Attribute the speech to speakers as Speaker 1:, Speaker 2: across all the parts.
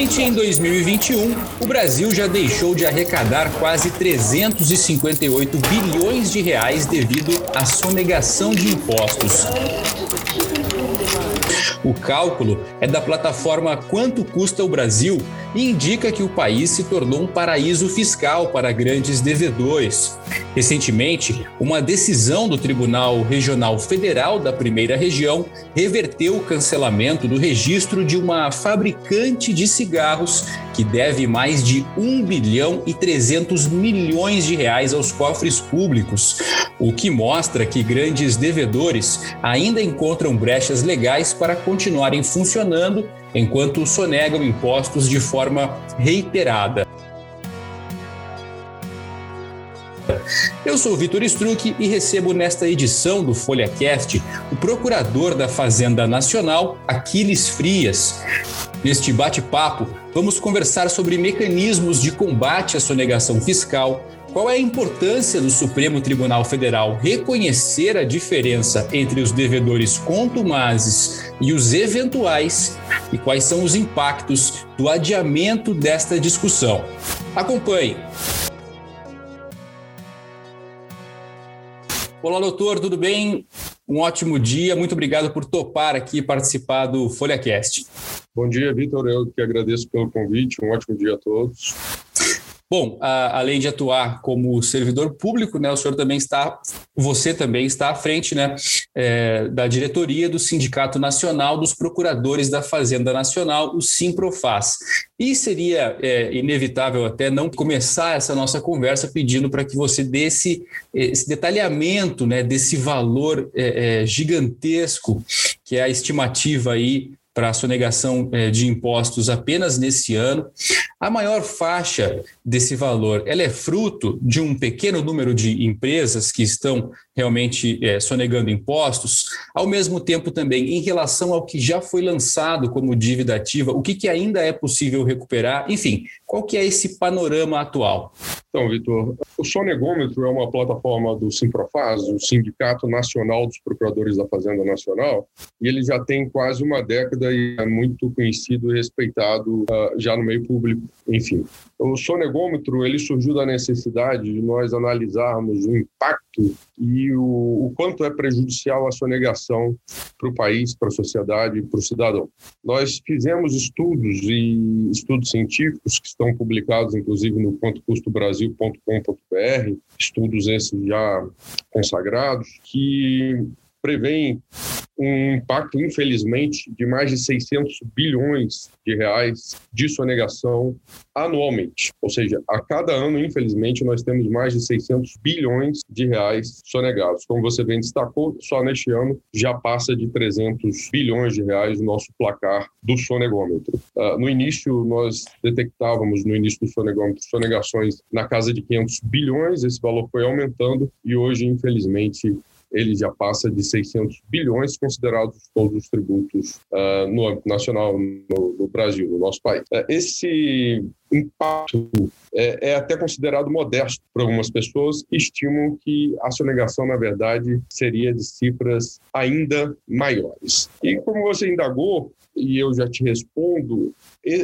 Speaker 1: Em 2021, o Brasil já deixou de arrecadar quase 358 bilhões de reais devido à sonegação de impostos. O cálculo é da plataforma Quanto Custa o Brasil e indica que o país se tornou um paraíso fiscal para grandes devedores. Recentemente, uma decisão do Tribunal Regional Federal da Primeira Região reverteu o cancelamento do registro de uma fabricante de cigarros que deve mais de 1 bilhão e 300 milhões de reais aos cofres públicos, o que mostra que grandes devedores ainda encontram brechas legais para continuarem funcionando enquanto sonegam impostos de forma reiterada. Eu sou Vitor Struck e recebo nesta edição do FolhaCast o procurador da Fazenda Nacional, Aquiles Frias. Neste bate-papo, vamos conversar sobre mecanismos de combate à sonegação fiscal, qual é a importância do Supremo Tribunal Federal reconhecer a diferença entre os devedores contumazes e os eventuais e quais são os impactos do adiamento desta discussão? Acompanhe. Olá, doutor, tudo bem? Um ótimo dia, muito obrigado por topar aqui participar do FolhaCast.
Speaker 2: Bom dia, Vitor. Eu que agradeço pelo convite. Um ótimo dia a todos.
Speaker 1: Bom, a, além de atuar como servidor público, né, o senhor também está, você também está à frente, né, é, da diretoria do Sindicato Nacional dos Procuradores da Fazenda Nacional, o Simprofaz. E seria é, inevitável até não começar essa nossa conversa pedindo para que você desse esse detalhamento, né, desse valor é, é gigantesco que é a estimativa aí para a sonegação é, de impostos apenas nesse ano. A maior faixa desse valor, ela é fruto de um pequeno número de empresas que estão realmente é, sonegando impostos, ao mesmo tempo também em relação ao que já foi lançado como dívida ativa, o que, que ainda é possível recuperar, enfim, qual que é esse panorama atual?
Speaker 2: Então, Vitor, o Sonegômetro é uma plataforma do Simprofaz, o Sindicato Nacional dos Procuradores da Fazenda Nacional, e ele já tem quase uma década e é muito conhecido e respeitado uh, já no meio público, enfim. O sonegômetro ele surgiu da necessidade de nós analisarmos o impacto e o, o quanto é prejudicial a sonegação para o país, para a sociedade para o cidadão. Nós fizemos estudos e estudos científicos que estão publicados, inclusive, no quantocustobrasil.com.br, estudos esses já consagrados, que prevêem um impacto, infelizmente, de mais de 600 bilhões de reais de sonegação anualmente. Ou seja, a cada ano, infelizmente, nós temos mais de 600 bilhões de reais sonegados. Como você bem destacou, só neste ano já passa de 300 bilhões de reais o nosso placar do sonegômetro. Uh, no início, nós detectávamos, no início do sonegômetro, sonegações na casa de 500 bilhões, esse valor foi aumentando e hoje, infelizmente, ele já passa de 600 bilhões, considerados todos os tributos uh, no âmbito nacional no, no, Brasil, no nosso país. Uh, esse impacto é, é, até considerado modesto por algumas pessoas que estimam que a sonegação, na verdade, seria de cifras ainda maiores. E como você indagou, e eu já te respondo,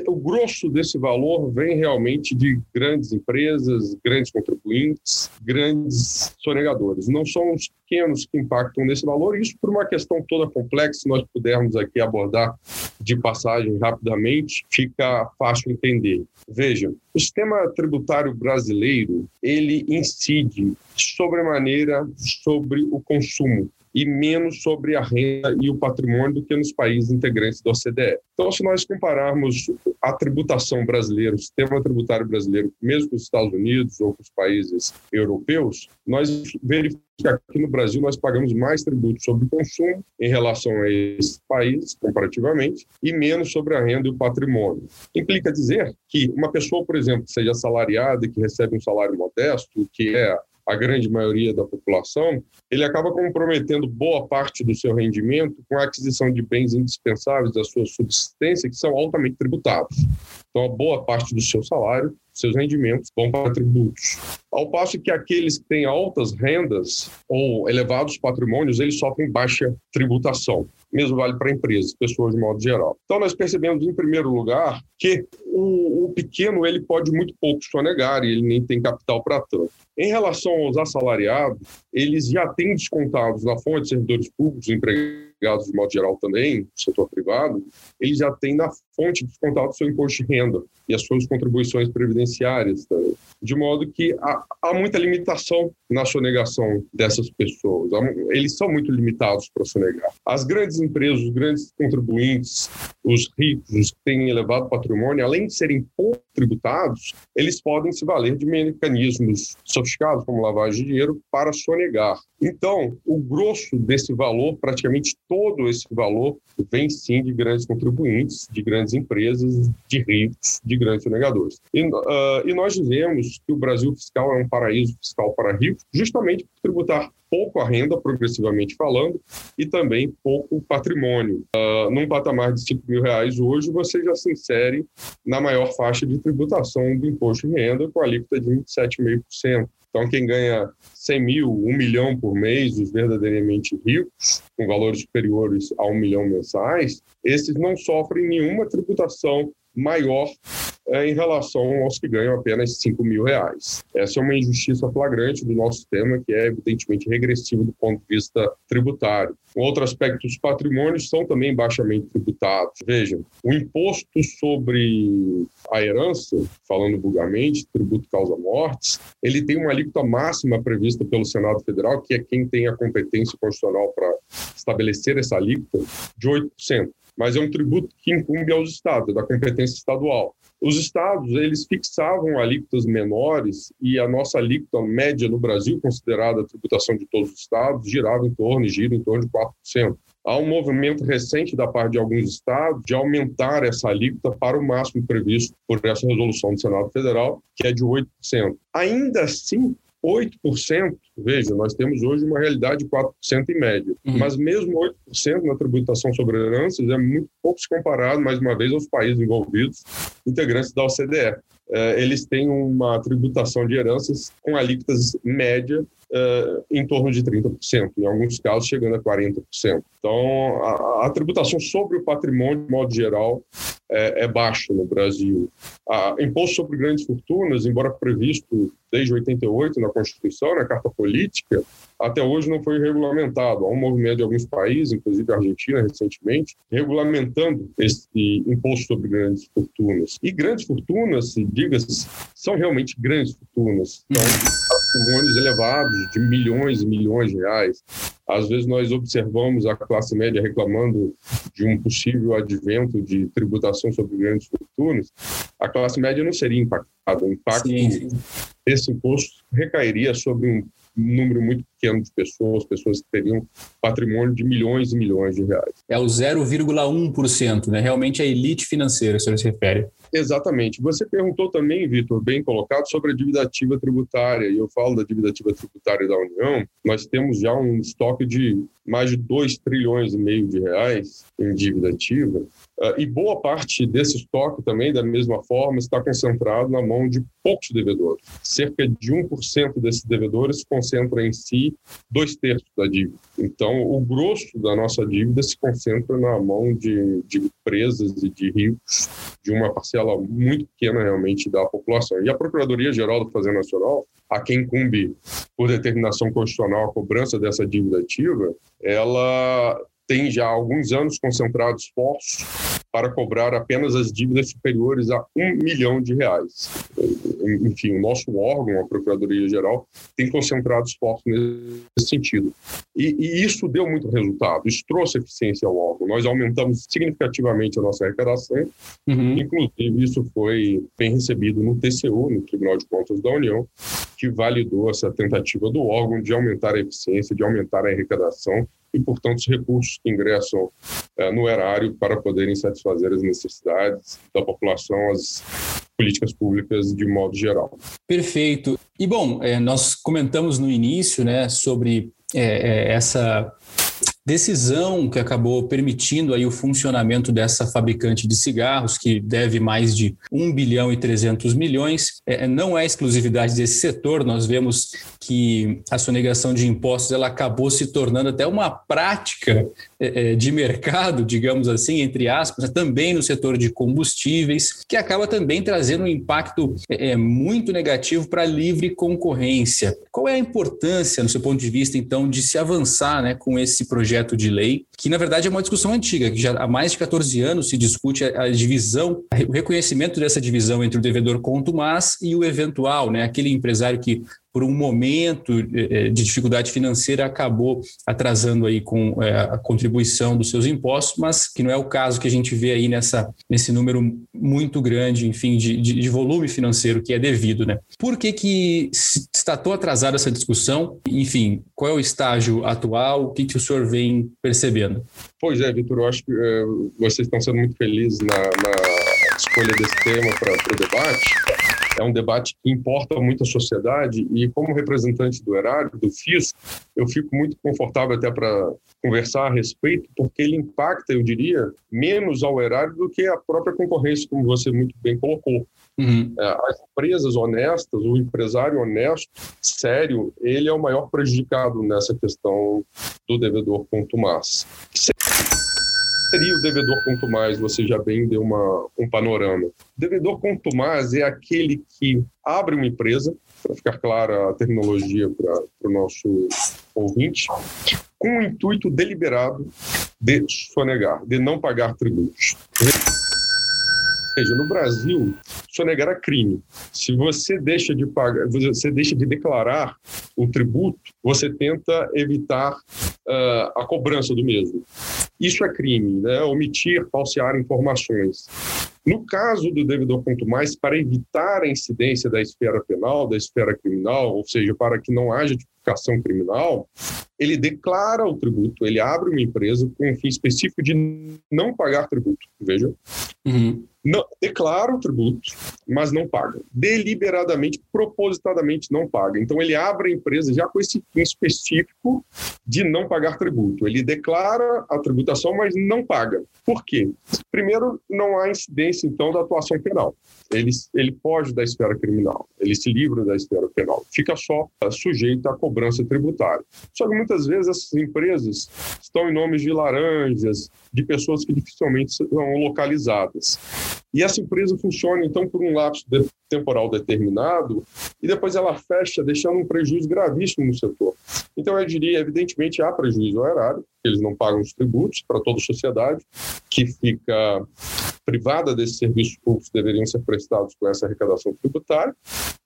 Speaker 2: o grosso desse valor vem realmente de grandes empresas, grandes contribuintes, grandes sonegadores. Não são os pequenos que impactam nesse valor, isso por uma questão toda complexa, se nós pudermos aqui abordar de passagem rapidamente, fica fácil entender. Veja, o sistema tributário brasileiro, ele incide sobremaneira sobre o consumo e menos sobre a renda e o patrimônio do que nos países integrantes da OCDE. Então, se nós compararmos a tributação brasileira, o sistema tributário brasileiro, mesmo com os Estados Unidos ou com os países europeus, nós verificamos que aqui no Brasil nós pagamos mais tributos sobre o consumo em relação a esses países, comparativamente, e menos sobre a renda e o patrimônio. Implica dizer que uma pessoa, por exemplo, que seja assalariada que recebe um salário modesto, que é a grande maioria da população, ele acaba comprometendo boa parte do seu rendimento com a aquisição de bens indispensáveis da sua subsistência, que são altamente tributados. Então, a boa parte do seu salário, seus rendimentos, vão para tributos. Ao passo que aqueles que têm altas rendas ou elevados patrimônios, eles sofrem baixa tributação. mesmo vale para empresas, pessoas de modo geral. Então, nós percebemos, em primeiro lugar, que o, pequeno ele pode muito pouco sonegar e ele nem tem capital para tanto. Em relação aos assalariados, eles já têm descontados na fonte servidores públicos, empregados de modo geral também, setor privado, eles já têm na fonte descontado o seu imposto de renda e as suas contribuições previdenciárias também. De modo que há, há muita limitação na sonegação dessas pessoas. Eles são muito limitados para sonegar. As grandes empresas, os grandes contribuintes, os ricos, os que têm elevado patrimônio, além serem pouco tributados, eles podem se valer de mecanismos sofisticados, como lavagem de dinheiro, para sonegar. Então, o grosso desse valor, praticamente todo esse valor, vem sim de grandes contribuintes, de grandes empresas, de ricos, de grandes sonegadores. E, uh, e nós dizemos que o Brasil fiscal é um paraíso fiscal para ricos, justamente por tributar pouco a renda, progressivamente falando, e também pouco patrimônio. Uh, num patamar de 5 mil reais hoje, você já se insere na maior faixa de tributação do imposto de renda, com a alíquota de 27,5%. Então, quem ganha 100 mil, 1 milhão por mês, os verdadeiramente ricos, com valores superiores a 1 milhão mensais, esses não sofrem nenhuma tributação maior é, em relação aos que ganham apenas 5 mil reais. Essa é uma injustiça flagrante do nosso sistema, que é evidentemente regressivo do ponto de vista tributário. Um outro aspecto, os patrimônios são também baixamente tributados. Vejam, o imposto sobre a herança, falando vulgarmente, tributo causa mortes, ele tem uma alíquota máxima prevista pelo Senado Federal, que é quem tem a competência constitucional para estabelecer essa alíquota, de 8% mas é um tributo que incumbe aos estados, da competência estadual. Os estados, eles fixavam alíquotas menores e a nossa alíquota média no Brasil, considerada a tributação de todos os estados, girava em torno gira em torno de 4%. Há um movimento recente da parte de alguns estados de aumentar essa alíquota para o máximo previsto por essa resolução do Senado Federal, que é de 8%. Ainda assim, 8%, veja, nós temos hoje uma realidade de 4% em média, uhum. mas mesmo 8% na tributação sobre heranças é muito pouco se comparado, mais uma vez, aos países envolvidos, integrantes da OCDE. É, eles têm uma tributação de heranças com alíquotas média uh, em torno de 30%, em alguns casos chegando a 40%. Então, a, a tributação sobre o patrimônio, de modo geral, é, é baixa no Brasil. A, imposto sobre grandes fortunas, embora previsto desde 88 na Constituição, na Carta Política, até hoje não foi regulamentado. Há um movimento de alguns países, inclusive a Argentina recentemente, regulamentando esse imposto sobre grandes fortunas. E grandes fortunas, diga-se, são realmente grandes fortunas. São patrimônios elevados de milhões e milhões de reais. Às vezes nós observamos a classe média reclamando de um possível advento de tributação sobre grandes fortunas. A classe média não seria impactada. O impacto sim, sim. desse imposto recairia sobre um número muito pequeno de pessoas, pessoas que teriam patrimônio de milhões e milhões de reais.
Speaker 1: É o 0,1%, né? Realmente é a elite financeira, se se refere.
Speaker 2: Exatamente. Você perguntou também, Vitor, bem colocado, sobre a dívida ativa tributária. E eu falo da dívida ativa tributária da União. Nós temos já um estoque de mais de 2 trilhões e meio de reais em dívida ativa. Uh, e boa parte desse estoque também, da mesma forma, está concentrado na mão de poucos devedores. Cerca de 1% desses devedores concentra em si dois terços da dívida. Então, o grosso da nossa dívida se concentra na mão de, de empresas e de ricos, de uma parcela muito pequena realmente da população. E a Procuradoria-Geral do Fazenda Nacional, a quem incumbe por determinação constitucional a cobrança dessa dívida ativa, ela tem já alguns anos concentrado esforços para cobrar apenas as dívidas superiores a um milhão de reais. Enfim, o nosso órgão, a Procuradoria-Geral, tem concentrado esforços nesse sentido. E, e, isso deu muito resultado, isso trouxe eficiência ao órgão. Nós aumentamos significativamente a nossa arrecadação, uhum. inclusive isso foi bem recebido no TCU, no Tribunal de Contas da União, que validou essa tentativa do órgão de aumentar a eficiência, de aumentar a arrecadação portanto, os recursos que ingressam é, no erário para poderem satisfazer as necessidades da população, as políticas públicas de modo geral.
Speaker 1: Perfeito. E, bom, é, nós comentamos no início né, sobre é, essa decisão que acabou permitindo aí o funcionamento dessa fabricante de cigarros, que deve mais de 1 bilhão e 300 milhões. É, não é exclusividade desse setor, nós vemos que a sonegação de impostos ela acabou se tornando até uma prática de mercado, digamos assim, entre aspas, também no setor de combustíveis, que acaba também trazendo um impacto é, muito negativo para a livre concorrência. Qual é a importância, no seu ponto de vista, então, de se avançar né, com esse projeto de lei, que na verdade é uma discussão antiga, que já há mais de 14 anos se discute a, a divisão, o reconhecimento dessa divisão entre o devedor contumaz e o eventual, né, aquele empresário que por um momento eh, eh, de dificuldade financeira, acabou atrasando aí com eh, a contribuição dos seus impostos, mas que não é o caso que a gente vê aí nessa, nesse número muito grande, enfim, de, de, de volume financeiro que é devido, né? Por que que está tão atrasada essa discussão? Enfim, qual é o estágio atual? O que, que o senhor vem percebendo?
Speaker 2: Pois é, Vitor, eu acho que vocês estão sendo muito felizes na, na escolha desse tema para o debate é um debate que importa muito à sociedade e como representante do erário, do FIS, eu fico muito confortável até para conversar a respeito, porque ele impacta, eu diria, menos ao erário do que a própria concorrência, como você muito bem colocou. Uhum. É, as empresas honestas, o empresário honesto, sério, ele é o maior prejudicado nessa questão do devedor contumaz seria o devedor mais? Você já bem deu uma, um panorama. Devedor mais é aquele que abre uma empresa, para ficar clara a terminologia para o nosso ouvinte, com o intuito deliberado de sonegar, de não pagar tributos. Ou seja, no Brasil, sonegar é crime. Se você deixa de pagar, você deixa de declarar o tributo, você tenta evitar uh, a cobrança do mesmo. Isso é crime, né? Omitir, falsear informações. No caso do devedor quanto mais, para evitar a incidência da esfera penal, da esfera criminal, ou seja, para que não haja tipificação criminal, ele declara o tributo, ele abre uma empresa com um fim específico de não pagar tributo. Veja. Uhum não, declara o tributo, mas não paga. Deliberadamente, propositadamente não paga. Então, ele abre a empresa já com esse fim específico de não pagar tributo. Ele declara a tributação, mas não paga. Por quê? Primeiro, não há incidência, então, da atuação penal. Ele, ele foge da esfera criminal, ele se livra da esfera penal, fica só sujeito à cobrança tributária. Só que muitas vezes essas empresas estão em nomes de laranjas, de pessoas que dificilmente são localizadas. E essa empresa funciona, então, por um lapso de temporal determinado e depois ela fecha, deixando um prejuízo gravíssimo no setor. Então, eu diria, evidentemente, há prejuízo ao erário, eles não pagam os tributos para toda a sociedade, que fica privada desses serviços públicos deveriam ser prestados com essa arrecadação tributária,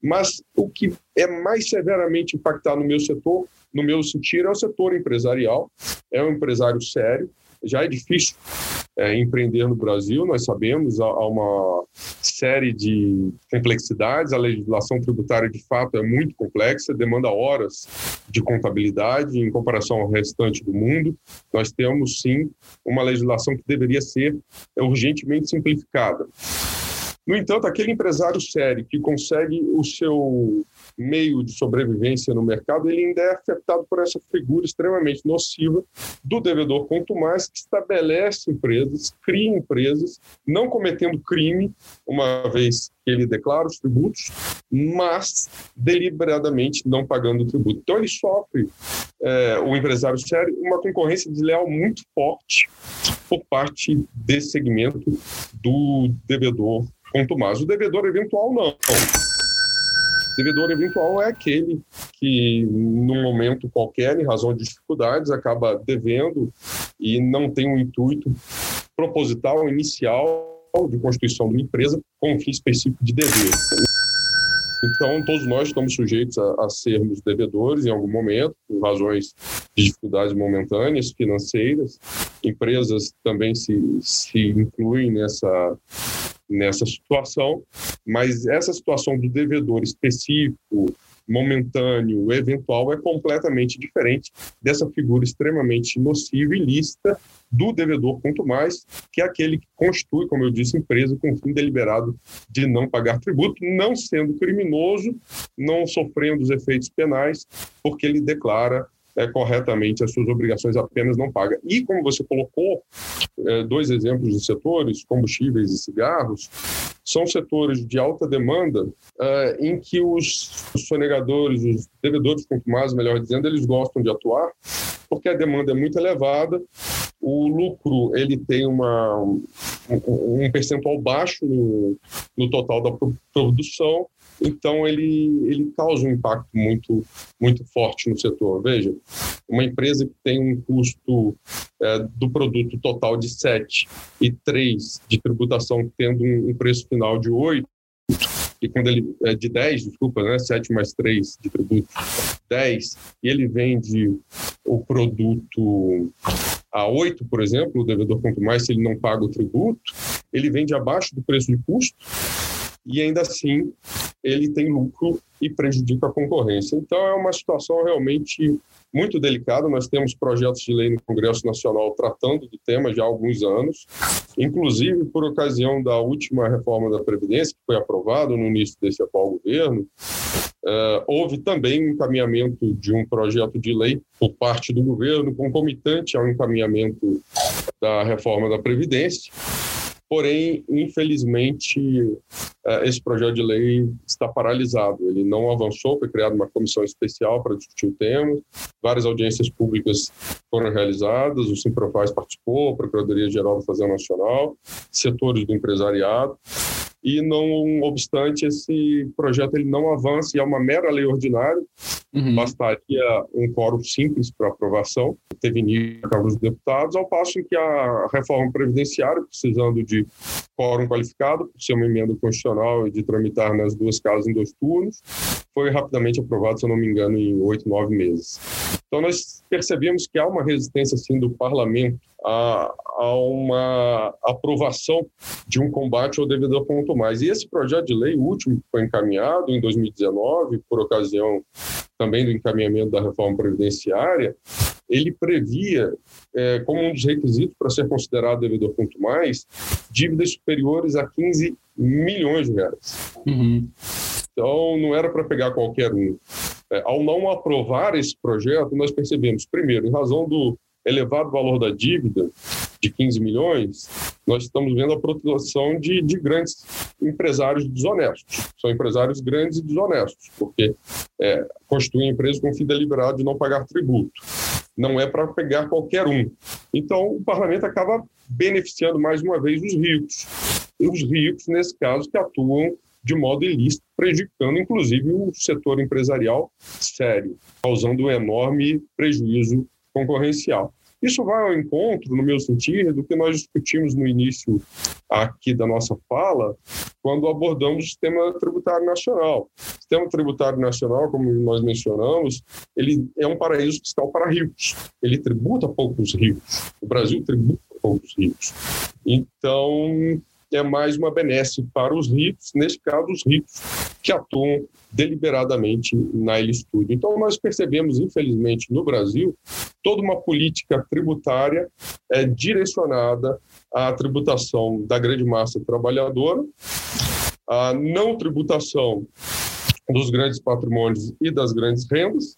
Speaker 2: mas o que é mais severamente impactado no meu setor, no meu sentido, é o setor empresarial, é um empresário sério, já é difícil é, empreender no Brasil, nós sabemos, há, há, uma série de complexidades, a legislação tributária de fato é muito complexa, demanda horas de contabilidade em comparação ao restante do mundo. Nós temos sim uma legislação que deveria ser urgentemente simplificada. No entanto, aquele empresário sério que consegue o seu meio de sobrevivência no mercado, ele ainda é afetado por essa figura extremamente nociva do devedor, mais que estabelece empresas, cria empresas, não cometendo crime, uma vez que ele declara os tributos, mas deliberadamente não pagando o tributo. Então ele sofre, é, o empresário sério, uma concorrência desleal muito forte por parte desse segmento do devedor mais. O devedor eventual não. Devedor eventual é aquele que, num momento qualquer, em razão de dificuldades, acaba devendo e não tem um intuito proposital, inicial de constituição de uma empresa com um fim específico de dever. Então, todos nós estamos sujeitos a, a, sermos devedores em algum momento, por razões de dificuldades momentâneas, financeiras. Empresas também se, se incluem nessa, nessa situação, mas essa situação do devedor específico, momentâneo, eventual, é completamente diferente dessa figura extremamente nociva e ilícita do devedor, quanto mais, que é aquele que constitui, como eu disse, empresa com fim deliberado de não pagar tributo, não sendo criminoso, não sofrendo os efeitos penais, porque ele declara é, corretamente as suas obrigações, apenas não paga. E, como você colocou, é, dois exemplos de setores, combustíveis e cigarros, são setores de alta demanda é, em que os sonegadores, os devedores contumados, melhor dizendo, eles gostam de atuar porque a demanda é muito elevada, o lucro ele tem uma, um, um percentual baixo no, no total da produção, então ele, ele causa um impacto muito, muito forte no setor. Veja, uma empresa que tem um custo é, do produto total de 7 e 3 de tributação, tendo um, preço final de 8, e quando ele é de 10, desculpa, né, 7 mais 3 de tributo, 10, e ele vende o produto a 8, por exemplo, o devedor quanto mais se ele não paga o tributo, ele vende abaixo do preço de custo e ainda assim ele tem lucro e prejudica a concorrência. Então é uma situação realmente muito delicada. Nós temos projetos de lei no Congresso Nacional tratando do tema já há alguns anos, inclusive por ocasião da última reforma da Previdência, que foi aprovada no início desse atual governo. Uh, houve também um encaminhamento de um projeto de lei por parte do governo, concomitante ao encaminhamento da reforma da Previdência, Porém, infelizmente, é, esse projeto de lei está paralisado. Ele não avançou, foi criada uma comissão especial para discutir o tema. Várias audiências públicas foram realizadas, o Simprofaz participou, a Procuradoria-Geral da Fazenda Nacional, setores do empresariado e não obstante esse projeto ele não avança e é uma mera lei ordinária. Uhum. bastaria um quórum simples para aprovação. Teve início na Câmara dos Deputados ao passo que a reforma previdenciária precisando de quórum qualificado por ser uma emenda constitucional e de tramitar nas duas casas em dois turnos foi rapidamente aprovado se eu não me engano em oito nove meses então nós percebemos que há uma resistência assim do parlamento a, a uma aprovação de um combate ao devedor ponto mais. E esse projeto de lei, último, que foi encaminhado em 2019, por ocasião também do encaminhamento da reforma previdenciária, ele previa, é, como um dos requisitos para ser considerado devedor ponto mais, dívidas superiores a 15 milhões de reais. Uhum. Então, não era para pegar qualquer um. É, ao não aprovar esse projeto, nós percebemos, primeiro, em razão do elevado valor da dívida de 15 milhões, nós estamos vendo a proteção de, de grandes empresários desonestos. São empresários grandes e desonestos, porque é, constituem empresas com fim deliberado de não pagar tributo. Não é para pegar qualquer um. Então, o parlamento acaba beneficiando mais uma vez os ricos. E os ricos, nesse caso, que atuam de modo ilícito, prejudicando inclusive o setor empresarial sério, causando um enorme prejuízo concorrencial. Isso vai ao encontro, no meu sentido, do que nós discutimos no início aqui da nossa fala, quando abordamos o sistema tributário nacional. O sistema tributário nacional, como nós mencionamos, ele é um paraíso fiscal para ricos. Ele tributa poucos ricos. O Brasil tributa poucos ricos. Então, é mais uma benesse para os ricos, nesse caso, os ricos que atuam deliberadamente na ilicitude. Então, nós percebemos, infelizmente, no Brasil, toda uma política tributária é, direcionada à tributação da grande massa trabalhadora, à não tributação dos grandes patrimônios e das grandes rendas,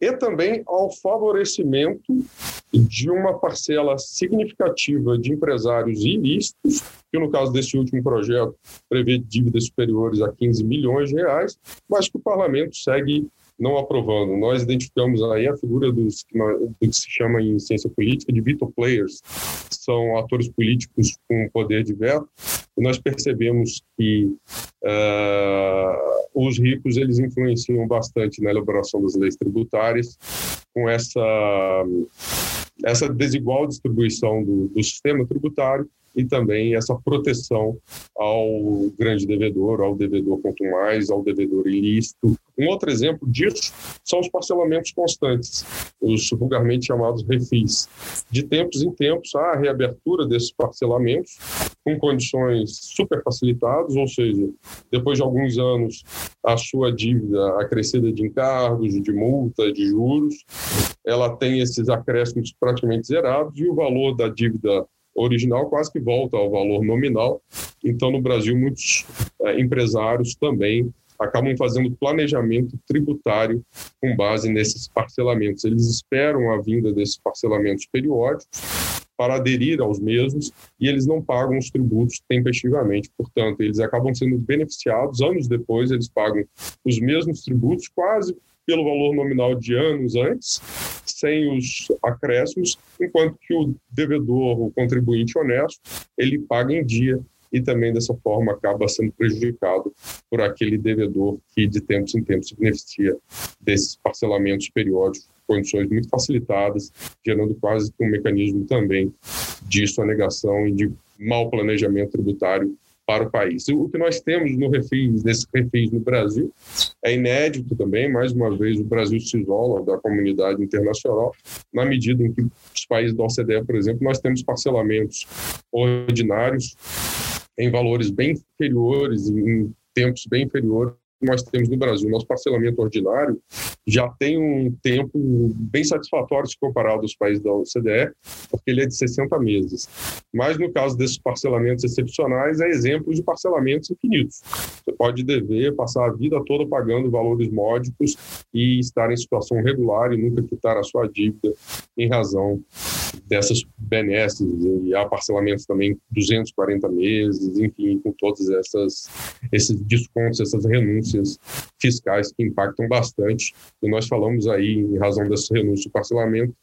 Speaker 2: e também ao favorecimento de uma parcela significativa de empresários ilícitos, que no caso desse último projeto prevê dívidas superiores a 15 milhões de reais, mas que o parlamento segue não aprovando. Nós identificamos aí a figura dos do que se chama em ciência política de veto players, são atores políticos com poder de veto, e nós percebemos que uh, os ricos eles influenciam bastante na elaboração das leis tributárias com essa essa desigual distribuição do, do sistema tributário e também essa proteção ao grande devedor, ao devedor quanto mais, ao devedor ilícito. Um outro exemplo disso são os parcelamentos constantes, os vulgarmente chamados refis. De tempos em tempos, há a reabertura desses parcelamentos com condições super facilitadas, ou seja, depois de alguns anos, a sua dívida acrescida de encargos, de multa, de juros, ela tem esses acréscimos praticamente zerados e o valor da dívida original quase que volta ao valor nominal. Então, no Brasil, muitos é, empresários também acabam fazendo planejamento tributário com base nesses parcelamentos. Eles esperam a vinda desses parcelamentos periódicos para aderir aos mesmos e eles não pagam os tributos tempestivamente. Portanto, eles acabam sendo beneficiados anos depois, eles pagam os mesmos tributos quase pelo valor nominal de anos antes, sem os acréscimos, enquanto que o devedor, o contribuinte honesto, ele paga em dia e também dessa forma acaba sendo prejudicado por aquele devedor que de tempos em tempos se beneficia desses parcelamentos periódicos, condições muito facilitadas, gerando quase um mecanismo também de sonegação e de mau planejamento tributário para o país. O que nós temos no refis, nesse refis no Brasil é inédito também, mais uma vez o Brasil se isola da comunidade internacional, na medida em que os países da OCDE, por exemplo, nós temos parcelamentos ordinários em valores bem inferiores, em tempos bem inferiores nós temos no Brasil. Nosso parcelamento ordinário já tem um tempo bem satisfatório se comparado aos países da OCDE, porque ele é de 60 meses. Mas no caso desses parcelamentos excepcionais, é exemplo de parcelamentos infinitos. Você pode dever passar a vida toda pagando valores módicos e estar em situação regular e nunca quitar a sua dívida em razão dessas benesses e há parcelamentos também 240 meses, enfim, com todos essas, esses descontos, essas renúncias fiscais que impactam bastante. E nós falamos aí, em razão dessa renúncia de parcelamento,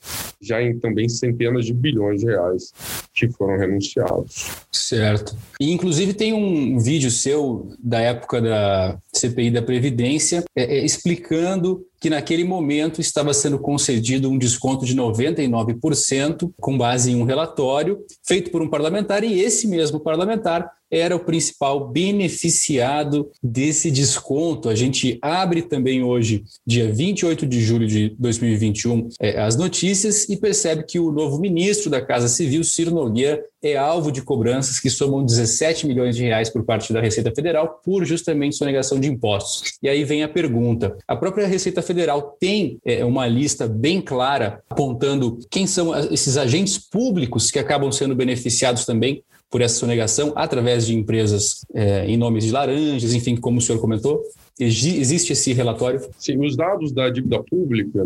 Speaker 2: já em também centenas de bilhões de reais que foram renunciados.
Speaker 1: Certo. E, inclusive, tem um vídeo seu da época da CPI da Previdência é, é, explicando que naquele momento estava sendo concedido um desconto de 99% com base em um relatório feito por um parlamentar e esse mesmo parlamentar era o principal beneficiado desse desconto. A gente abre também hoje, dia 28 de julho de 2021, é, as notícias e percebe que o novo ministro da Casa Civil, Ciro Nogueira, é alvo de cobranças que somam 17 milhões de reais por parte da Receita Federal por justamente sonegação de impostos. E aí vem a pergunta: a própria Receita Federal tem é, uma lista bem clara apontando quem são esses agentes públicos que acabam sendo beneficiados também por essa sonegação através de empresas é, em nomes de laranjas, enfim, como o senhor comentou? Existe esse relatório?
Speaker 2: Sim, os dados da dívida pública,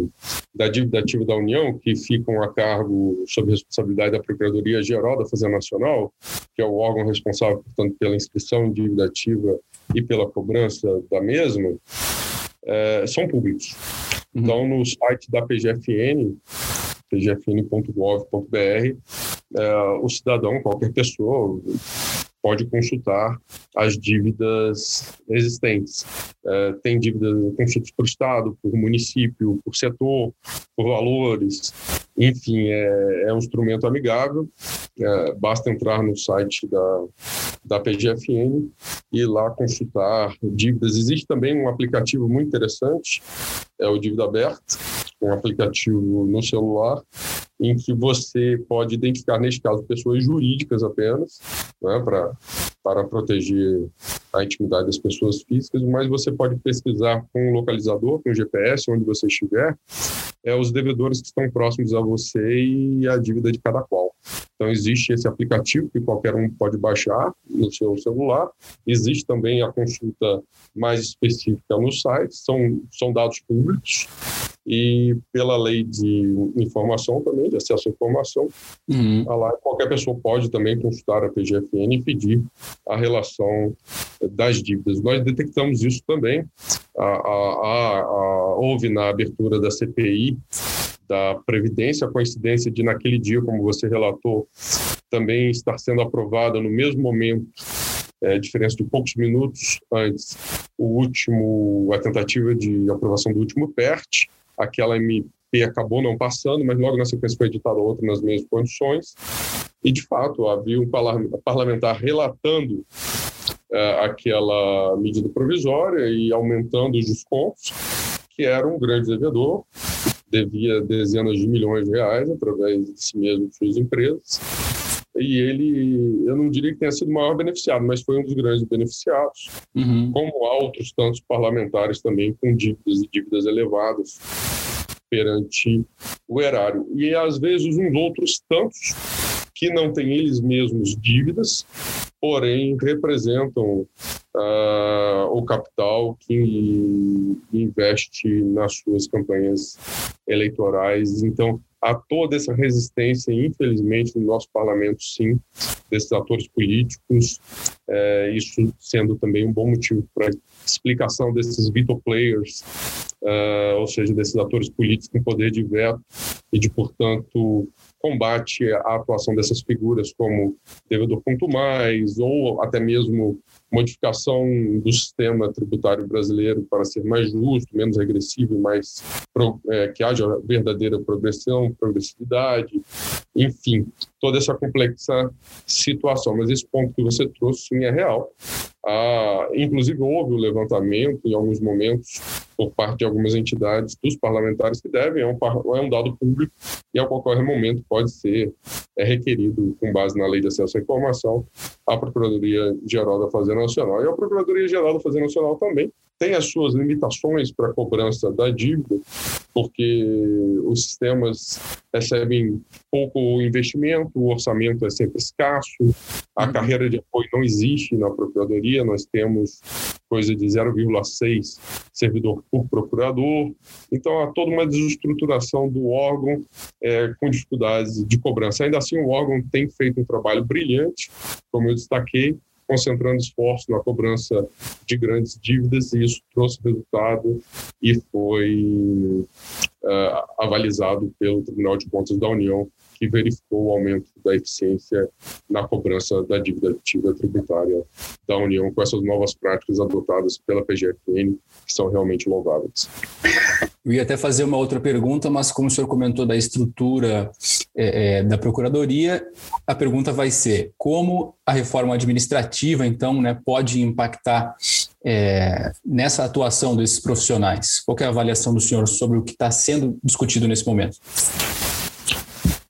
Speaker 2: da dívida ativa da União, que ficam a cargo, sob responsabilidade da Procuradoria-Geral da Fazenda Nacional, que é o órgão responsável, portanto, pela inscrição de dívida ativa e pela cobrança da mesma, é, são públicos. Uhum. Então, no site da PGFN, pgfn.gov.br, é, o cidadão, qualquer pessoa, pode consultar as dívidas existentes. É, tem dívidas consultas por Estado, por município, por setor, por valores. Enfim, é, é um instrumento amigável. É, basta entrar no site da, da PGFN e lá consultar dívidas. Existe também um aplicativo muito interessante, é o Dívida Aberta, um aplicativo no celular em que você pode identificar, neste caso, pessoas jurídicas apenas, né, para para proteger a intimidade das pessoas físicas, mas você pode pesquisar com um localizador, com um GPS, onde você estiver, é, os devedores que estão próximos a você e a dívida de cada qual. Então, existe esse aplicativo que qualquer um pode baixar no seu celular. Existe também a consulta mais específica no site, são, são dados públicos e pela lei de informação também, de acesso à informação, uhum. lá qualquer pessoa pode também consultar a PGFN e pedir a relação das dívidas. Nós detectamos isso também. A, a, a, houve na abertura da CPI da Previdência a coincidência de, naquele dia, como você relatou, também estar sendo aprovada no mesmo momento é, diferença de poucos minutos antes, o último, a tentativa de aprovação do último PERT, aquela MP acabou não passando, mas logo na sequência foi editada outra nas mesmas condições. E, de fato, havia um parlamentar relatando uh, aquela medida provisória e aumentando os descontos, que era um grande devedor, devia dezenas de milhões de reais através de si mesmo de suas empresas. E ele, eu não diria que tenha sido o maior beneficiado, mas foi um dos grandes beneficiados, uhum. como outros tantos parlamentares também com dívidas e dívidas elevadas perante o erário. E às vezes uns outros tantos que não têm eles mesmos dívidas, porém representam uh, o capital que investe nas suas campanhas eleitorais. Então, há toda essa resistência, infelizmente, no nosso parlamento, sim, desses atores políticos, é, isso sendo também um bom motivo para explicação desses veto players uh, ou seja, desses atores políticos com poder de veto e de, portanto, combate à atuação dessas figuras como devedor ponto mais ou até mesmo modificação do sistema tributário brasileiro para ser mais justo, menos regressivo e mais é, que haja verdadeira progressão, progressividade, enfim, toda essa complexa situação. Mas esse ponto que você trouxe sim é real. Ah, inclusive, houve o levantamento, em alguns momentos, por parte de algumas entidades, dos parlamentares que devem, é um, é um dado público e a qualquer momento pode ser é requerido, com base na Lei de Acesso à Informação, a Procuradoria-Geral da Fazenda Nacional. E a Procuradoria-Geral da Fazenda Nacional também tem as suas limitações para a cobrança da dívida, porque os sistemas recebem pouco investimento, o orçamento é sempre escasso, a uhum. carreira de apoio não existe na Procuradoria, nós temos coisa de 0,6 servidor por procurador, então há toda uma desestruturação do órgão é, com dificuldades de cobrança. Ainda assim, o órgão tem feito um trabalho brilhante, como eu destaquei, concentrando esforços na cobrança de grandes dívidas e isso trouxe resultado e foi uh, avalizado pelo Tribunal de Contas da União que verificou o aumento da eficiência na cobrança da dívida ativa tributária da União com essas novas práticas adotadas pela PGFN, que são realmente louváveis.
Speaker 1: Eu ia até fazer uma outra pergunta, mas como o senhor comentou da estrutura é, é, da Procuradoria, a pergunta vai ser como a reforma administrativa, então, né, pode impactar é, nessa atuação desses profissionais? Qual é a avaliação do senhor sobre o que está sendo discutido nesse momento?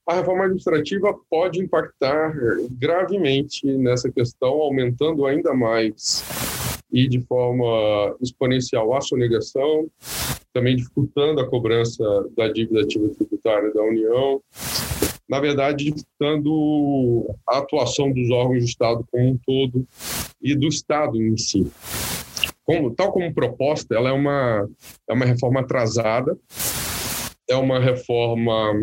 Speaker 2: A reforma administrativa pode impactar gravemente nessa questão, aumentando ainda mais e de forma exponencial a sonegação, também dificultando a cobrança da dívida ativa tributária da União, na verdade, dificultando a atuação dos órgãos do Estado como um todo e do Estado em si. Como, tal como proposta, ela é uma, é uma reforma atrasada, é uma reforma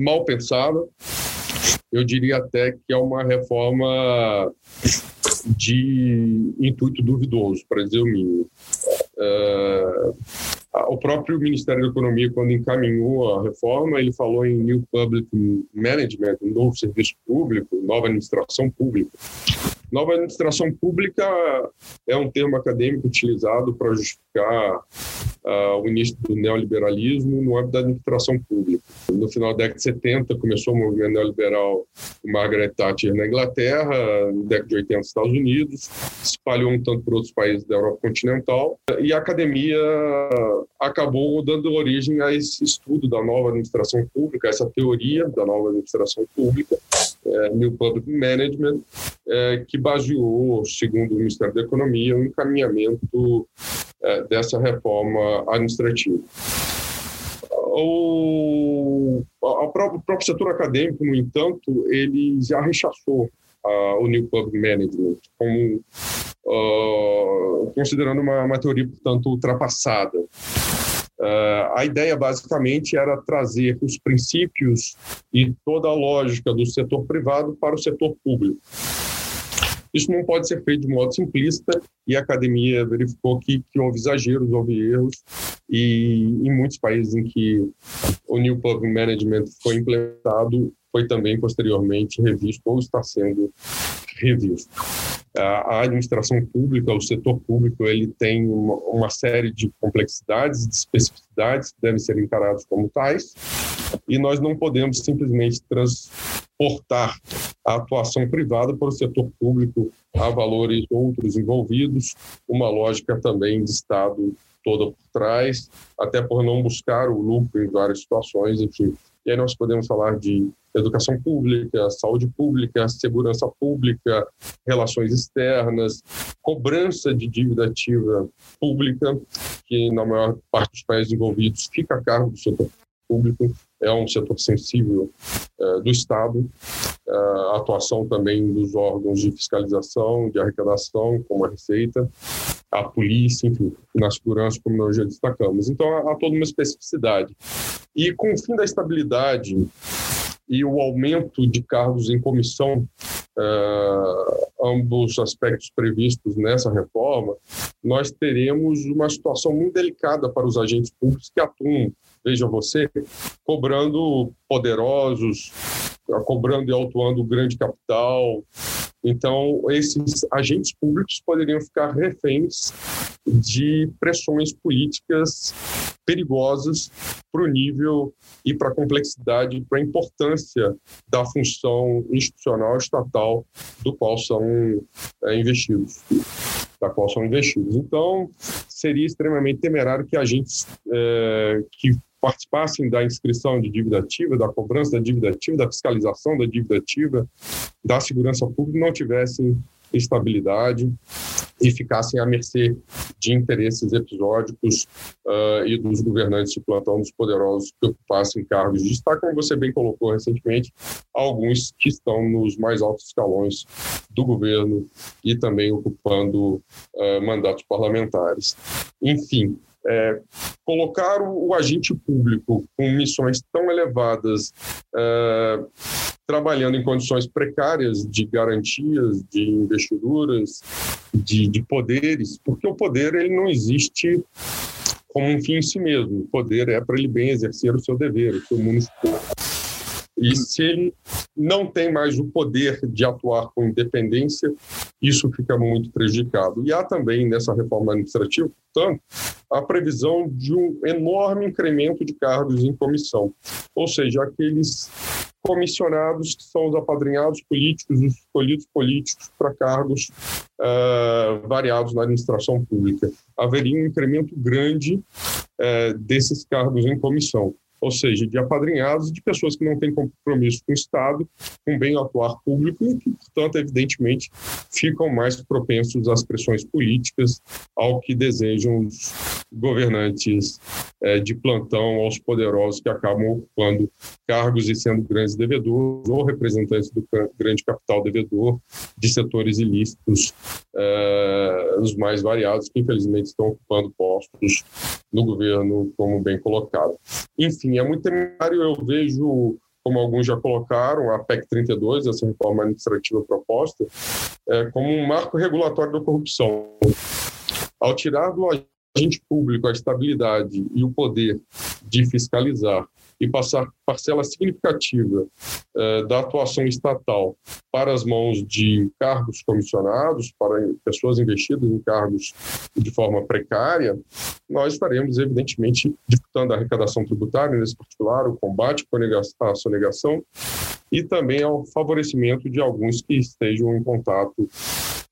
Speaker 2: mal pensada. Eu diria até que é uma reforma de intuito duvidoso, para dizer o mínimo. Uh, o próprio Ministério da Economia, quando encaminhou a reforma, ele falou em New Public Management, um novo serviço público, nova administração pública. Nova administração pública é um termo acadêmico utilizado para justificar uh, o início do neoliberalismo no âmbito da administração pública. No final da década de 70 começou o movimento neoliberal de Margaret Thatcher na Inglaterra, na década de 80 nos Estados Unidos, se espalhou um tanto por outros países da Europa continental e a academia acabou dando origem a esse estudo da nova administração pública, essa teoria da nova administração pública, é, New Public Management, é, que baseou, segundo o Ministério da Economia, o encaminhamento é, dessa reforma administrativa. O, a, próprio, o próprio setor acadêmico, no entanto, ele já rechaçou o New Public Management como uh, considerando uma, uma teoria, portanto, ultrapassada. Uh, a ideia basicamente era trazer os princípios e toda a lógica do setor privado para o setor público. Isso não pode ser feito de modo simplista e a academia verificou que, que houve exageros, houve erros e em muitos países em que o New Public Management foi implementado, foi também posteriormente revisto ou está sendo revisto a administração pública, o setor público, ele tem uma, uma série de complexidades, de especificidades que devem ser encarados como tais, e nós não podemos simplesmente transportar a atuação privada para o setor público a valores outros envolvidos, uma lógica também de Estado toda por trás, até por não buscar o lucro em várias situações, enfim. E aí nós podemos falar de educação pública, saúde pública, segurança pública, relações externas, cobrança de dívida ativa pública, que na maior parte dos países envolvidos fica a cargo do setor público, é um setor sensível uh, do Estado, uh, a atuação também dos órgãos de fiscalização, de arrecadação, como a Receita, a polícia, enfim, na segurança, como nós já destacamos. Então, há, há toda uma especificidade. E com o fim da estabilidade e o aumento de cargos em comissão uh, ambos aspectos previstos nessa reforma, nós teremos uma situação muito delicada para os agentes públicos que atuam, veja você, cobrando poderosos, cobrando e autuando grande capital. Então, esses agentes públicos poderiam ficar reféns de pressões políticas perigosas para o nível e para a complexidade, para a importância da função institucional estatal do qual são é, investidos da qual são investidos. Então, seria extremamente temerário que agentes é, que participassem da inscrição de dívida ativa, da cobrança da dívida ativa, da fiscalização da dívida ativa, da segurança pública, não tivessem estabilidade e ficassem à mercê de interesses episódicos uh, e dos governantes de plantão, dos poderosos que ocupassem cargos de destaque, como você bem colocou recentemente, alguns que estão nos mais altos escalões do governo e também ocupando uh, mandatos parlamentares. Enfim, é, colocar o, o, agente público com missões tão elevadas, é, trabalhando em condições precárias de garantias, de investiduras, de, de poderes, porque o poder ele não existe como um fim em si mesmo. O poder é para ele bem exercer o seu dever, o seu município. E se ele não tem mais o poder de atuar com independência, isso fica muito prejudicado. E há também nessa reforma administrativa, portanto, a previsão de um enorme incremento de cargos em comissão, ou seja, aqueles comissionados que são os apadrinhados políticos, os escolhidos políticos para cargos uh, variados na administração pública. Haveria um incremento grande uh, desses cargos em comissão ou seja, de apadrinhados de pessoas que não têm compromisso com o Estado, com bem atuar público e que, portanto, evidentemente, ficam mais propensos às pressões políticas, ao que desejam os governantes é, de plantão, aos poderosos que acabam ocupando cargos e sendo grandes devedores ou representantes do grande capital devedor de setores ilícitos, é, os mais variados, que infelizmente estão ocupando postos no governo, como bem colocado. Enfim, é muito temerário, eu vejo como alguns já colocaram, a PEC 32, essa reforma administrativa proposta, é, como um marco regulatório da corrupção. Ao tirar do agente público a estabilidade e o poder de fiscalizar e passar parcela significativa eh, da atuação estatal para as mãos de cargos comissionados, para pessoas investidas em cargos de forma precária, nós estaremos, evidentemente, disputando a arrecadação tributária, nesse particular, o combate à sonegação e também ao favorecimento de alguns que estejam em contato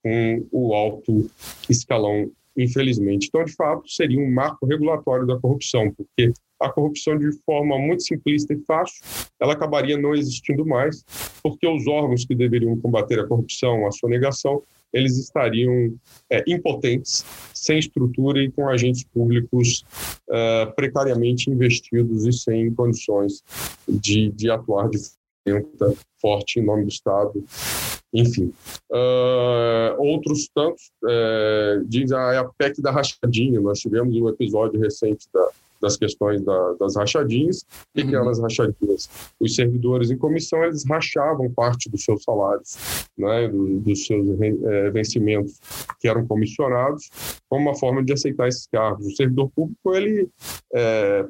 Speaker 2: com o alto escalão infelizmente. Então, de fato, seria um marco regulatório da corrupção, porque a corrupção de forma muito simplista e fácil, ela acabaria não existindo mais, porque os órgãos que deveriam combater a corrupção, a sonegação, eles estariam é, impotentes, sem estrutura e com agentes públicos uh, precariamente investidos e sem condições de, de atuar de forma forte em nome do Estado enfim. Uh, outros tantos uh, diz ah, a PEC da rachadinha. Nós tivemos um episódio recente da, das questões da, das rachadinhas. O uhum. que rachadinhas? Os servidores em comissão, eles rachavam parte dos seus salários, né, do, dos seus é, vencimentos que eram comissionados, como uma forma de aceitar esses cargos. O servidor público, ele é,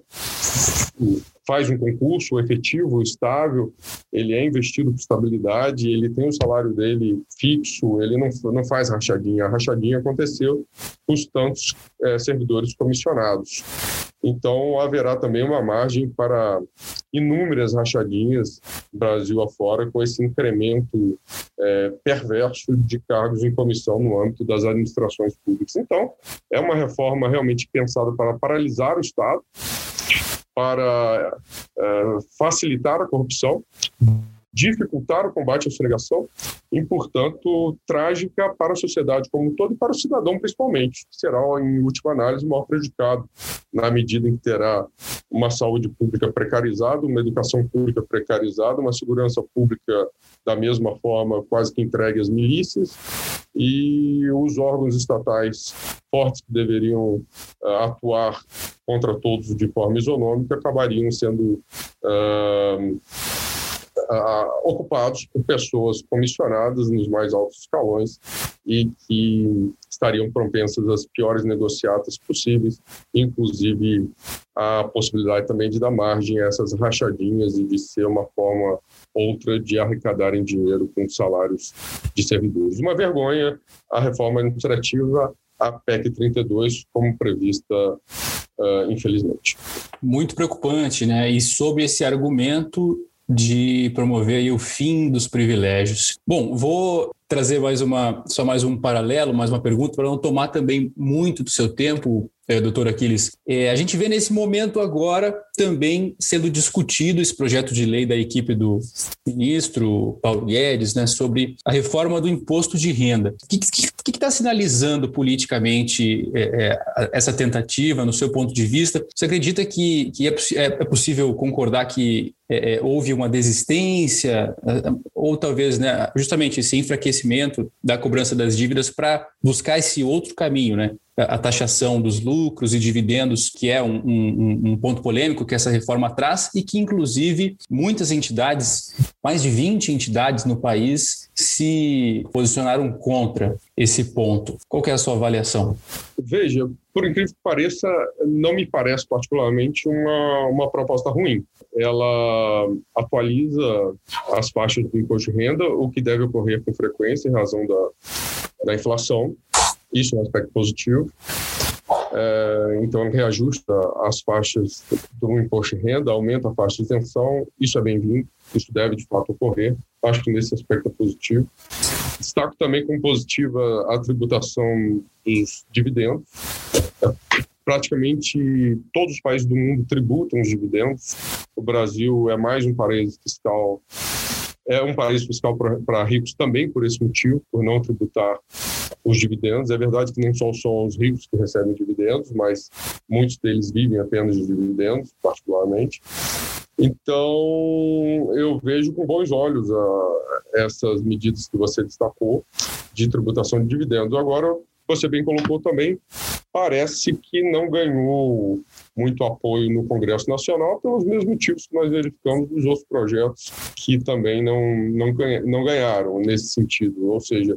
Speaker 2: faz um concurso efetivo, estável, ele é investido por estabilidade, ele tem o salário dele fixo, ele não, não faz rachadinha. A rachadinha aconteceu com os tantos é, servidores comissionados. Então, haverá também uma margem para inúmeras rachadinhas Brasil afora, com esse incremento é, perverso de cargos em comissão no âmbito das administrações públicas. Então, é uma reforma realmente pensada para paralisar o Estado, para é, facilitar a corrupção dificultar o combate à sonegação e, portanto, trágica para a sociedade como um todo e para o cidadão principalmente, que será, em última análise, o maior prejudicado, na medida em que terá uma saúde pública precarizada, uma educação pública precarizada, uma segurança pública da mesma forma quase que entregue às milícias e os órgãos estatais fortes que deveriam uh, atuar contra todos de forma isonômica acabariam sendo uh, uh, ocupados por pessoas comissionadas nos mais altos escalões e que estariam propensas às piores negociatas possíveis, inclusive a possibilidade também de dar margem a essas rachadinhas e de ser uma forma outra de arrecadarem dinheiro com salários de servidores. Uma vergonha a reforma administrativa, a PEC 32, como prevista, uh, infelizmente.
Speaker 1: Muito preocupante, né? E sob esse argumento de promover o fim dos privilégios. Bom, vou trazer mais uma, só mais um paralelo, mais uma pergunta, para não tomar também muito do seu tempo, é, doutor Aquiles. É, a gente vê nesse momento agora também sendo discutido esse projeto de lei da equipe do ministro Paulo Guedes né, sobre a reforma do imposto de renda. O que está sinalizando politicamente é, é, essa tentativa, no seu ponto de vista? Você acredita que, que é, é, é possível concordar que é, houve uma desistência, ou talvez né, justamente esse enfraquecimento da cobrança das dívidas para buscar esse outro caminho, né? a taxação dos lucros e dividendos, que é um, um, um, ponto polêmico que essa reforma traz e que, inclusive, muitas entidades, mais de 20 entidades no país, se posicionaram contra esse ponto. Qual é a sua avaliação?
Speaker 2: Veja, por incrível que pareça, não me parece particularmente uma, uma proposta ruim. Ela atualiza as faixas do imposto de renda, o que deve ocorrer com frequência em razão da, da inflação isso é um aspecto positivo. É, então, reajusta as faixas do imposto de renda, aumenta a faixa de isenção, isso é bem-vindo, isso deve de fato ocorrer. Acho que nesse aspecto é positivo. Destaco também como positiva a tributação dos dividendos. Praticamente todos os países do mundo tributam os dividendos. O Brasil é mais um paraíso fiscal é um paraíso fiscal para ricos também por esse motivo, por não tributar os dividendos. É verdade que não são só os ricos que recebem dividendos, mas muitos deles vivem apenas de dividendos, particularmente. Então, eu vejo com bons olhos a, essas medidas que você destacou de tributação de dividendos. Agora, você bem colocou também, parece que não ganhou muito apoio no Congresso Nacional pelos mesmos motivos que nós verificamos nos outros projetos que também não, não, não ganharam nesse sentido. Ou seja,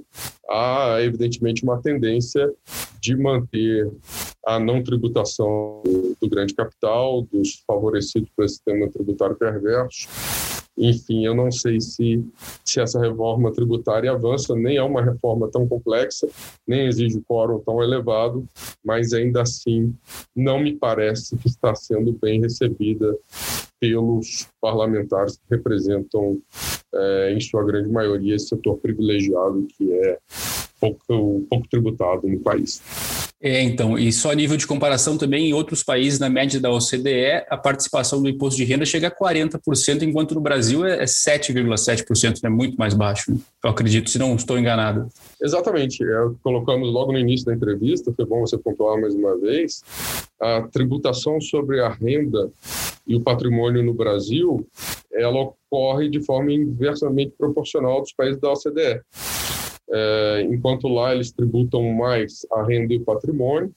Speaker 2: há evidentemente uma tendência de manter a não tributação do grande capital, dos favorecidos pelo sistema tributário perverso, enfim, eu não sei se, se essa reforma tributária avança, nem é uma reforma tão complexa, nem exige quórum tão elevado, mas ainda assim não me parece que está sendo bem recebida pelos parlamentares que representam, é, em sua grande maioria, esse setor privilegiado que é pouco, pouco tributado no país.
Speaker 1: É, então, e só a nível de comparação também, em outros países, na média da OCDE, a participação do imposto de renda chega a 40%, enquanto no Brasil é 7,7%, é né? muito mais baixo, né? eu acredito, se não estou enganado.
Speaker 2: Exatamente, é, colocamos logo no início da entrevista, foi bom você pontuar mais uma vez, a tributação sobre a renda e o patrimônio no Brasil, ela ocorre de forma inversamente proporcional dos países da OCDE é, enquanto lá eles tributam mais a renda e o patrimônio,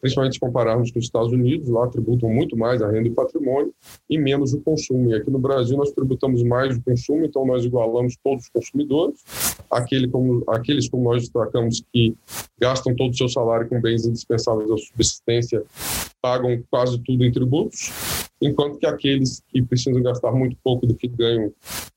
Speaker 2: principalmente se compararmos com os Estados Unidos, lá tributam muito mais a renda e o patrimônio e menos o consumo. E aqui no Brasil nós tributamos mais o consumo, então nós igualamos todos os consumidores, aquele como, aqueles como nós destacamos que gastam todo o seu salário com bens indispensáveis à subsistência pagam quase tudo em tributos, enquanto que aqueles que precisam gastar muito pouco do que ganham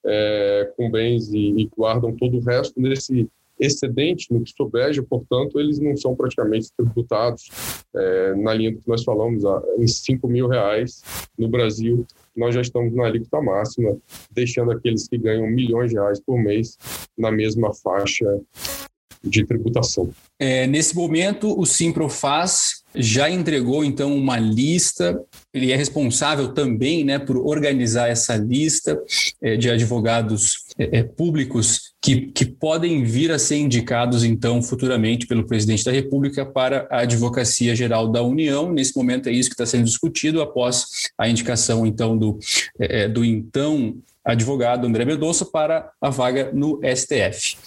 Speaker 2: é, com bens e, e guardam todo o resto nesse excedente no que sobeja, portanto, eles não são praticamente tributados é, na linha do que nós falamos, em 5 mil reais no Brasil. Nós já estamos na alíquota máxima, deixando aqueles que ganham milhões de reais por mês na mesma faixa de tributação.
Speaker 1: É, nesse momento, o Simprofaz já entregou então uma lista. Ele é responsável também, né, por organizar essa lista é, de advogados é, é, públicos que, que podem vir a ser indicados então futuramente pelo presidente da República para a Advocacia Geral da União. Nesse momento é isso que está sendo discutido após a indicação então do, é, é, do então advogado André Mendonça para a vaga no STF.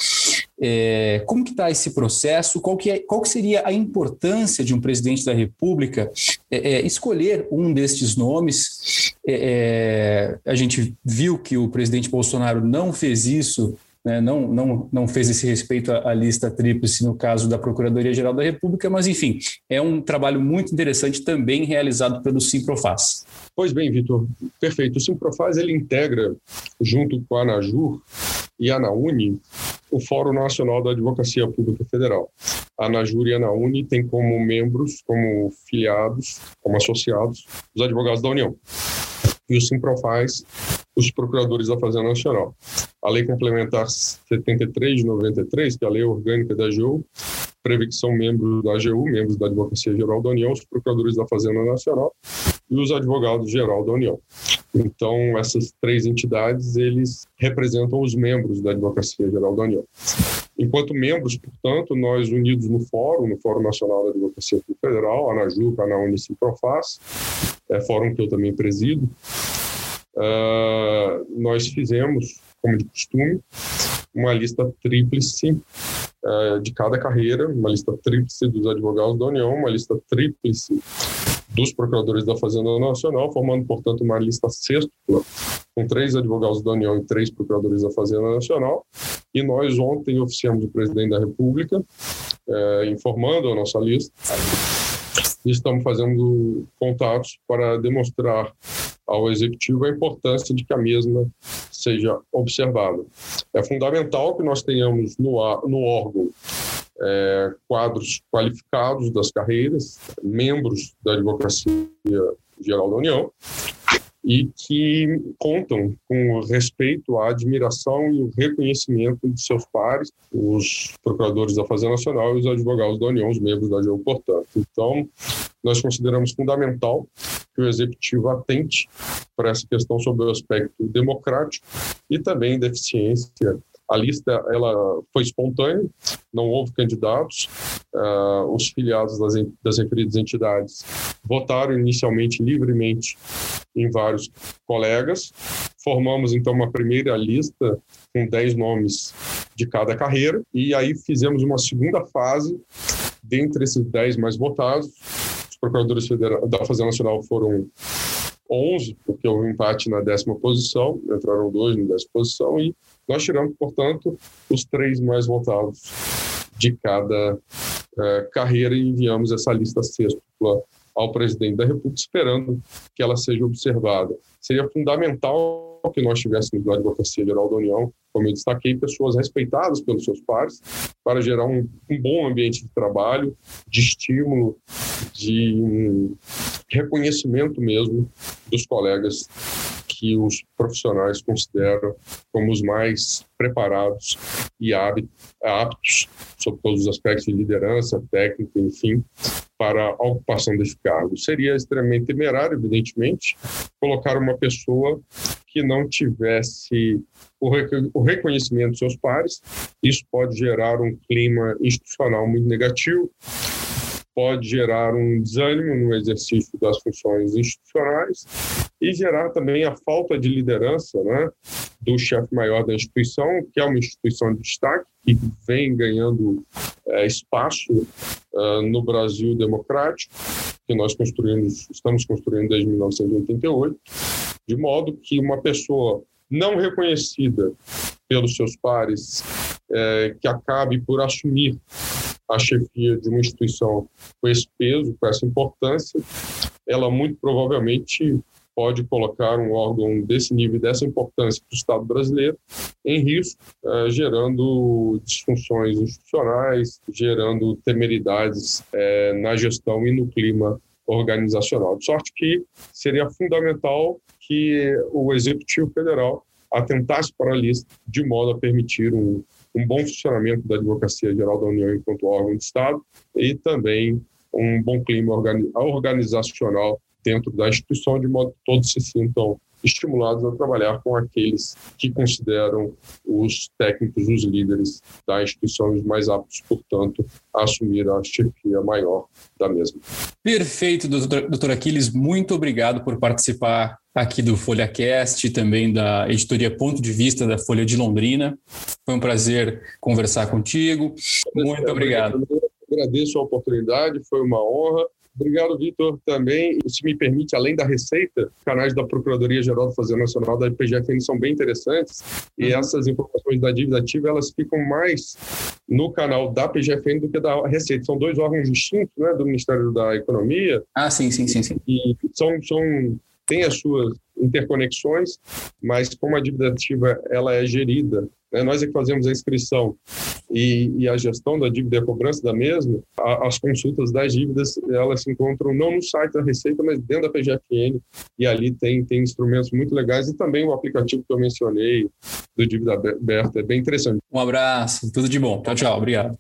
Speaker 1: É, como que está esse processo? Qual que, é, qual que seria a importância de um presidente da República é, é, escolher um destes nomes é, a gente viu que o presidente Bolsonaro não fez isso né, não, não, não fez esse respeito à, à lista tríplice no caso da Procuradoria-Geral da República, mas, enfim, é um trabalho muito interessante também realizado pelo Simprofaz.
Speaker 2: Pois bem, Vitor, perfeito. O Simprofaz ele integra, junto com a ANAJUR e a ANAUNI, o Fórum Nacional da Advocacia Pública Federal. A ANAJUR e a ANAUNI têm como membros, como filiados, como associados, os advogados da União. E o Simprofaz os procuradores da Fazenda Nacional. A Lei Complementar 73 de 93, que é a lei orgânica da AGU, prevê que são membros da AGU, membros da Advocacia Geral da União, os procuradores da Fazenda Nacional e os advogados geral da União. Então, essas três entidades, eles representam os membros da Advocacia Geral da União. Enquanto membros, portanto, nós unidos no Fórum, no Fórum Nacional da Advocacia Federal, a ANAJUC, a ANAUNICI Profas, é fórum que eu também presido, uh, nós fizemos, como de costume, uma lista tríplice uh, de cada carreira, uma lista tríplice dos advogados da União, uma lista tríplice dos procuradores da Fazenda Nacional, formando, portanto, uma lista sextupla, com três advogados da União e três procuradores da Fazenda Nacional. E nós ontem oficiamos o presidente da República, eh, informando a nossa lista. E estamos fazendo contatos para demonstrar ao executivo a importância de que a mesma seja observada. É fundamental que nós tenhamos no, no órgão é, quadros qualificados das carreiras, membros da Advocacia Geral da União, e que contam com o respeito, a admiração e o reconhecimento de seus pares, os procuradores da Fazenda Nacional e os advogados da União, os membros da AGU, portanto. Então, nós consideramos fundamental que o executivo atente para essa questão sobre o aspecto democrático e também da eficiência a lista ela foi espontânea, não houve candidatos. Uh, os filiados das, das referidas entidades votaram inicialmente livremente em vários colegas. Formamos então uma primeira lista com 10 nomes de cada carreira e aí fizemos uma segunda fase dentre esses 10 mais votados. Os procuradores da Fazenda Nacional foram 11, porque houve um empate na décima posição, entraram dois na décima posição, e nós tiramos, portanto, os três mais votados de cada uh, carreira e enviamos essa lista sextupla ao presidente da República, esperando que ela seja observada. Seria fundamental que nós tivéssemos na Advocacia Geral da União, como eu destaquei, pessoas respeitadas pelos seus pares, para gerar um, um bom ambiente de trabalho, de estímulo, de um reconhecimento mesmo dos colegas que os profissionais consideram como os mais preparados e aptos, sobre todos os aspectos de liderança, técnica, enfim, para a ocupação desse cargo. Seria extremamente temerário, evidentemente, colocar uma pessoa que não tivesse o reconhecimento de seus pares. Isso pode gerar um clima institucional muito negativo, pode gerar um desânimo no exercício das funções institucionais e gerar também a falta de liderança né, do chefe maior da instituição, que é uma instituição de destaque, que vem ganhando é, espaço uh, no Brasil democrático, que nós construímos, estamos construindo desde 1988, de modo que uma pessoa não reconhecida pelos seus pares, é, que acabe por assumir a chefia de uma instituição com esse peso, com essa importância, ela muito provavelmente pode colocar um órgão desse nível, dessa importância para o Estado brasileiro em risco, eh, gerando disfunções institucionais, gerando temeridades eh, na gestão e no clima organizacional. De sorte que seria fundamental que o Executivo Federal atentasse para a lista de modo a permitir um, um bom funcionamento da Advocacia Geral da União enquanto órgão de Estado e também um bom clima organizacional dentro da instituição, de modo que todos se sintam estimulados a trabalhar com aqueles que consideram os técnicos, os líderes da instituição os mais aptos, portanto, a assumir a chefia maior da mesma.
Speaker 1: Perfeito, doutor, doutor Aquiles, muito obrigado por participar aqui do FolhaCast e também da editoria Ponto de Vista da Folha de Londrina. Foi um prazer conversar contigo. Muito obrigado.
Speaker 2: Agradeço a oportunidade, foi uma honra Obrigado, Vitor. Também, se me permite, além da Receita, canais da Procuradoria-Geral do Fazenda Nacional da IPGFN são bem interessantes e uhum. essas informações da dívida ativa, elas ficam mais no canal da PGFN do que da Receita. São dois órgãos distintos, né, do Ministério da Economia.
Speaker 1: Ah, sim, sim, sim. sim.
Speaker 2: E são, são tem as suas interconexões, mas como a dívida ativa ela é gerida, né, nós é que fazemos a inscrição e, e, a gestão da dívida e a cobrança da mesma, a, as consultas das dívidas elas se encontram não no site da Receita, mas dentro da PGFN e ali tem, tem instrumentos muito legais e também o aplicativo que eu mencionei do Dívida Aberta é bem interessante.
Speaker 1: Um abraço, tudo de bom. Tchau, tchau. Obrigado.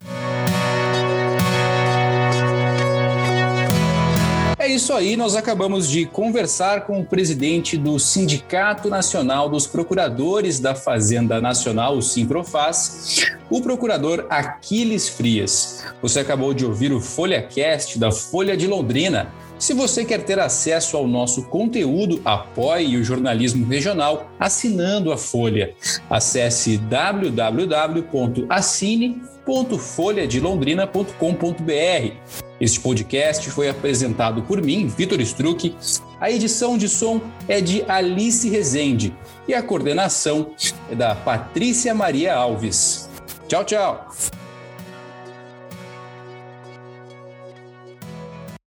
Speaker 1: Isso aí, nós acabamos de conversar com o presidente do Sindicato Nacional dos Procuradores da Fazenda Nacional, o Simprofaz, o procurador Aquiles Frias. Você acabou de ouvir o FolhaCast da Folha de Londrina. Se você quer ter acesso ao nosso conteúdo, apoie o jornalismo regional assinando a Folha. Acesse www.assine.folhadelondrina.com.br este podcast foi apresentado por mim, Vitor Struck. A edição de som é de Alice Rezende e a coordenação é da Patrícia Maria Alves. Tchau, tchau!